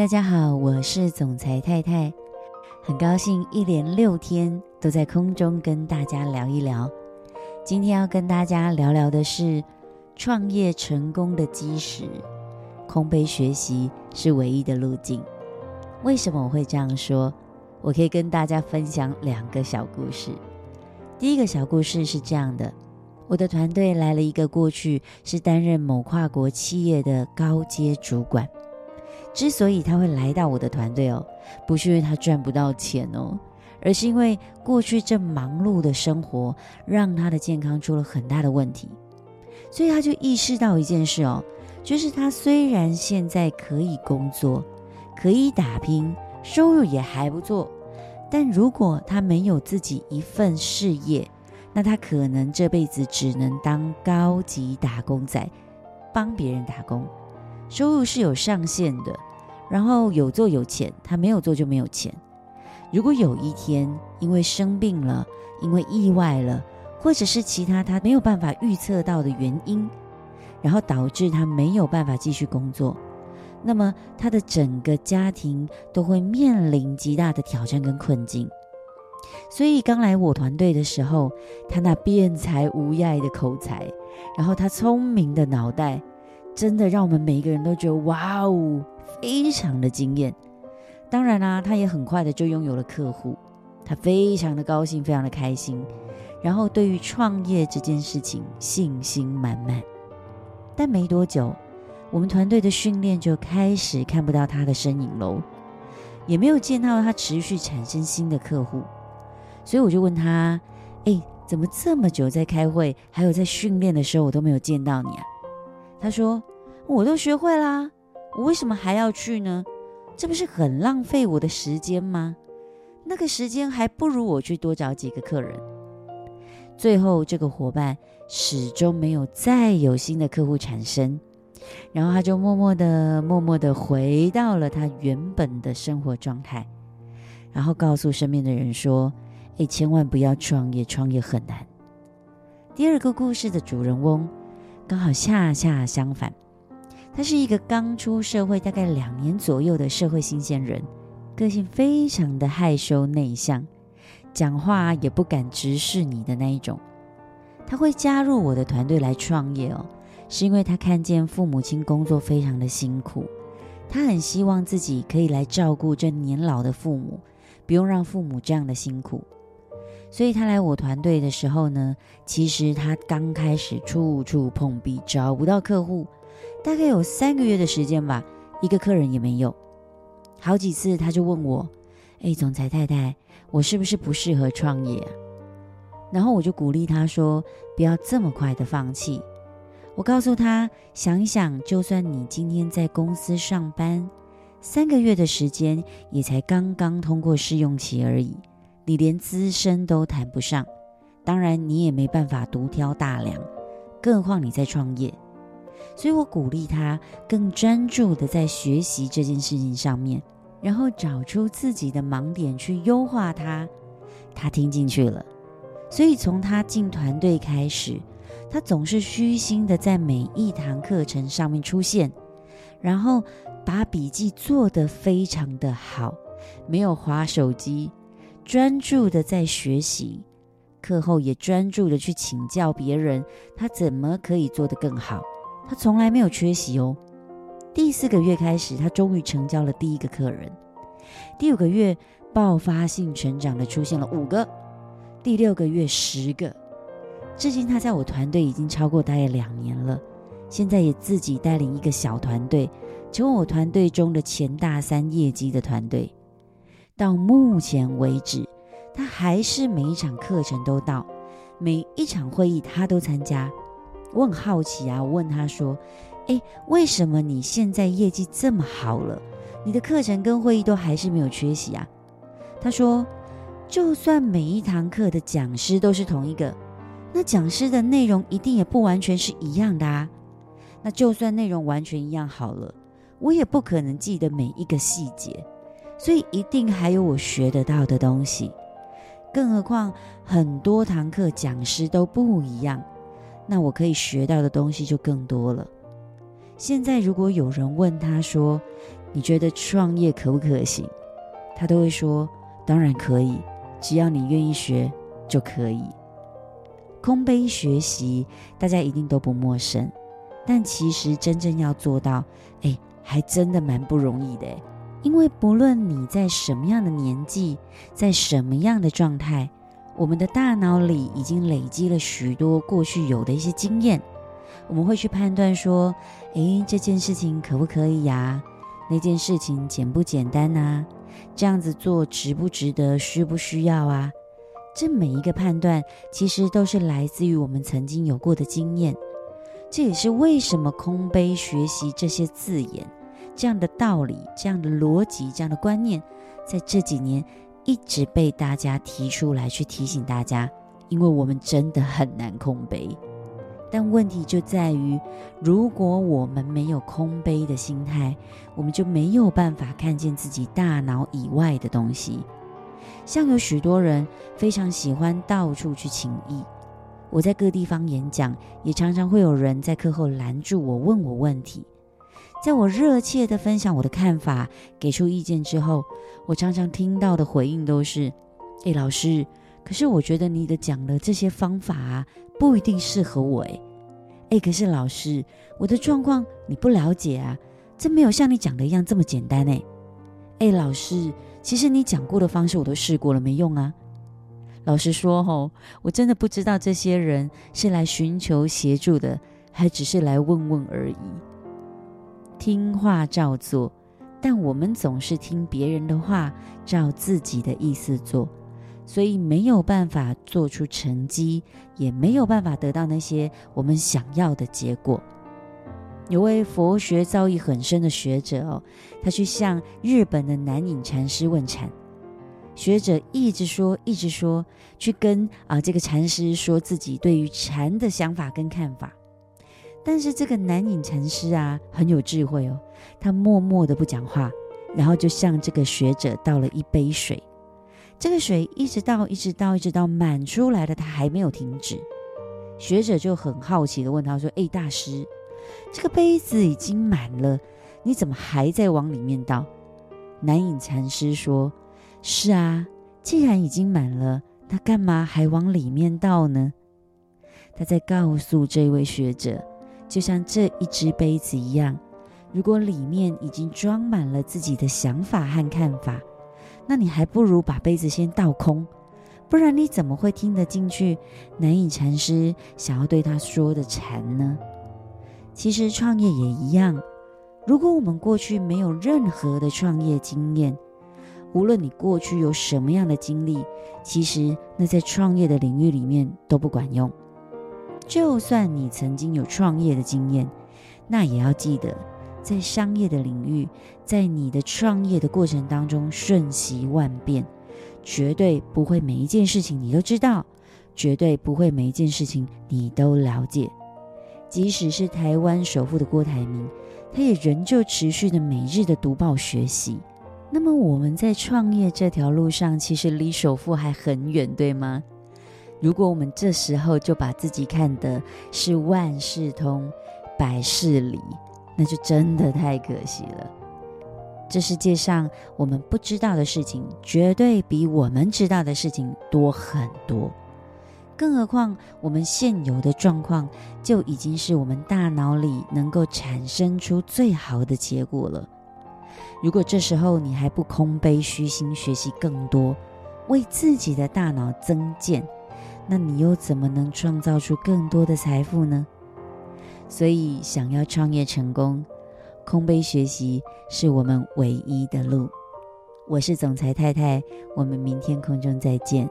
大家好，我是总裁太太，很高兴一连六天都在空中跟大家聊一聊。今天要跟大家聊聊的是创业成功的基石，空杯学习是唯一的路径。为什么我会这样说？我可以跟大家分享两个小故事。第一个小故事是这样的：我的团队来了一个过去是担任某跨国企业的高阶主管。之所以他会来到我的团队哦，不是因为他赚不到钱哦，而是因为过去这忙碌的生活让他的健康出了很大的问题，所以他就意识到一件事哦，就是他虽然现在可以工作，可以打拼，收入也还不错，但如果他没有自己一份事业，那他可能这辈子只能当高级打工仔，帮别人打工。收入是有上限的，然后有做有钱，他没有做就没有钱。如果有一天因为生病了，因为意外了，或者是其他他没有办法预测到的原因，然后导致他没有办法继续工作，那么他的整个家庭都会面临极大的挑战跟困境。所以刚来我团队的时候，他那辩才无碍的口才，然后他聪明的脑袋。真的让我们每一个人都觉得哇哦，非常的惊艳。当然啦、啊，他也很快的就拥有了客户，他非常的高兴，非常的开心。然后对于创业这件事情信心满满。但没多久，我们团队的训练就开始看不到他的身影喽，也没有见到他持续产生新的客户。所以我就问他：“哎，怎么这么久在开会，还有在训练的时候，我都没有见到你啊？”他说。我都学会啦，我为什么还要去呢？这不是很浪费我的时间吗？那个时间还不如我去多找几个客人。最后，这个伙伴始终没有再有新的客户产生，然后他就默默的、默默的回到了他原本的生活状态，然后告诉身边的人说：“哎，千万不要创业，创业很难。”第二个故事的主人翁刚好恰恰相反。他是一个刚出社会大概两年左右的社会新鲜人，个性非常的害羞内向，讲话也不敢直视你的那一种。他会加入我的团队来创业哦，是因为他看见父母亲工作非常的辛苦，他很希望自己可以来照顾这年老的父母，不用让父母这样的辛苦。所以他来我团队的时候呢，其实他刚开始处处碰壁，找不到客户。大概有三个月的时间吧，一个客人也没有。好几次他就问我：“哎，总裁太太，我是不是不适合创业啊？”然后我就鼓励他说：“不要这么快的放弃。”我告诉他：“想一想，就算你今天在公司上班，三个月的时间也才刚刚通过试用期而已，你连资深都谈不上，当然你也没办法独挑大梁，更何况你在创业。”所以我鼓励他更专注的在学习这件事情上面，然后找出自己的盲点去优化它。他听进去了，所以从他进团队开始，他总是虚心的在每一堂课程上面出现，然后把笔记做得非常的好，没有划手机，专注的在学习，课后也专注的去请教别人，他怎么可以做得更好。他从来没有缺席哦。第四个月开始，他终于成交了第一个客人。第五个月，爆发性成长的出现了五个。第六个月，十个。至今，他在我团队已经超过大概两年了。现在也自己带领一个小团队，成为我团队中的前大三业绩的团队。到目前为止，他还是每一场课程都到，每一场会议他都参加。我很好奇啊，我问他说：“诶，为什么你现在业绩这么好了，你的课程跟会议都还是没有缺席啊？”他说：“就算每一堂课的讲师都是同一个，那讲师的内容一定也不完全是一样的啊。那就算内容完全一样好了，我也不可能记得每一个细节，所以一定还有我学得到的东西。更何况很多堂课讲师都不一样。”那我可以学到的东西就更多了。现在如果有人问他说：“你觉得创业可不可行？他都会说：“当然可以，只要你愿意学就可以。”空杯学习，大家一定都不陌生，但其实真正要做到，哎，还真的蛮不容易的。因为不论你在什么样的年纪，在什么样的状态，我们的大脑里已经累积了许多过去有的一些经验，我们会去判断说：“哎，这件事情可不可以呀？那件事情简不简单呐？这样子做值不值得？需不需要啊？”这每一个判断，其实都是来自于我们曾经有过的经验。这也是为什么空杯学习这些字眼、这样的道理、这样的逻辑、这样的观念，在这几年一直被大家提出来去提醒大家，因为我们真的很难空杯。但问题就在于，如果我们没有空杯的心态，我们就没有办法看见自己大脑以外的东西。像有许多人非常喜欢到处去请益，我在各地方演讲，也常常会有人在课后拦住我，问我问题。在我热切地分享我的看法，给出意见之后，我常常听到的回应都是：“诶，老师，可是我觉得你的讲的这些方法啊，不一定适合我。”诶，诶，可是老师，我的状况你不了解啊，这没有像你讲的一样这么简单。诶，诶，老师。其实你讲过的方式我都试过了，没用啊。老实说，吼，我真的不知道这些人是来寻求协助的，还只是来问问而已。听话照做，但我们总是听别人的话，照自己的意思做，所以没有办法做出成绩，也没有办法得到那些我们想要的结果。有位佛学造诣很深的学者哦，他去向日本的南隐禅师问禅，学者一直说一直说，去跟啊、这个禅师说自己对于禅的想法跟看法，但是这个南隐禅师啊很有智慧哦，他默默的不讲话，然后就向这个学者倒了一杯水，这个水一直倒一直倒一直倒满出来了，他还没有停止，学者就很好奇的问他说：“哎，大师。”这个杯子已经满了，你怎么还在往里面倒？南隐禅师说：“是啊，既然已经满了，那干嘛还往里面倒呢？”他在告诉这位学者，就像这一只杯子一样，如果里面已经装满了自己的想法和看法，那你还不如把杯子先倒空，不然你怎么会听得进去南隐禅师想要对他说的禅呢？其实创业也一样，如果我们过去没有任何的创业经验，无论你过去有什么样的经历，其实那在创业的领域里面都不管用。就算你曾经有创业的经验，那也要记得，在商业的领域，在你的创业的过程当中，瞬息万变，绝对不会每一件事情你都知道，绝对不会每一件事情你都了解。即使是台湾首富的郭台铭，他也仍旧持续的每日的读报学习。那么我们在创业这条路上，其实离首富还很远，对吗？如果我们这时候就把自己看的是万事通、百事理，那就真的太可惜了。这世界上我们不知道的事情，绝对比我们知道的事情多很多。更何况，我们现有的状况就已经是我们大脑里能够产生出最好的结果了。如果这时候你还不空杯虚心学习更多，为自己的大脑增建，那你又怎么能创造出更多的财富呢？所以，想要创业成功，空杯学习是我们唯一的路。我是总裁太太，我们明天空中再见。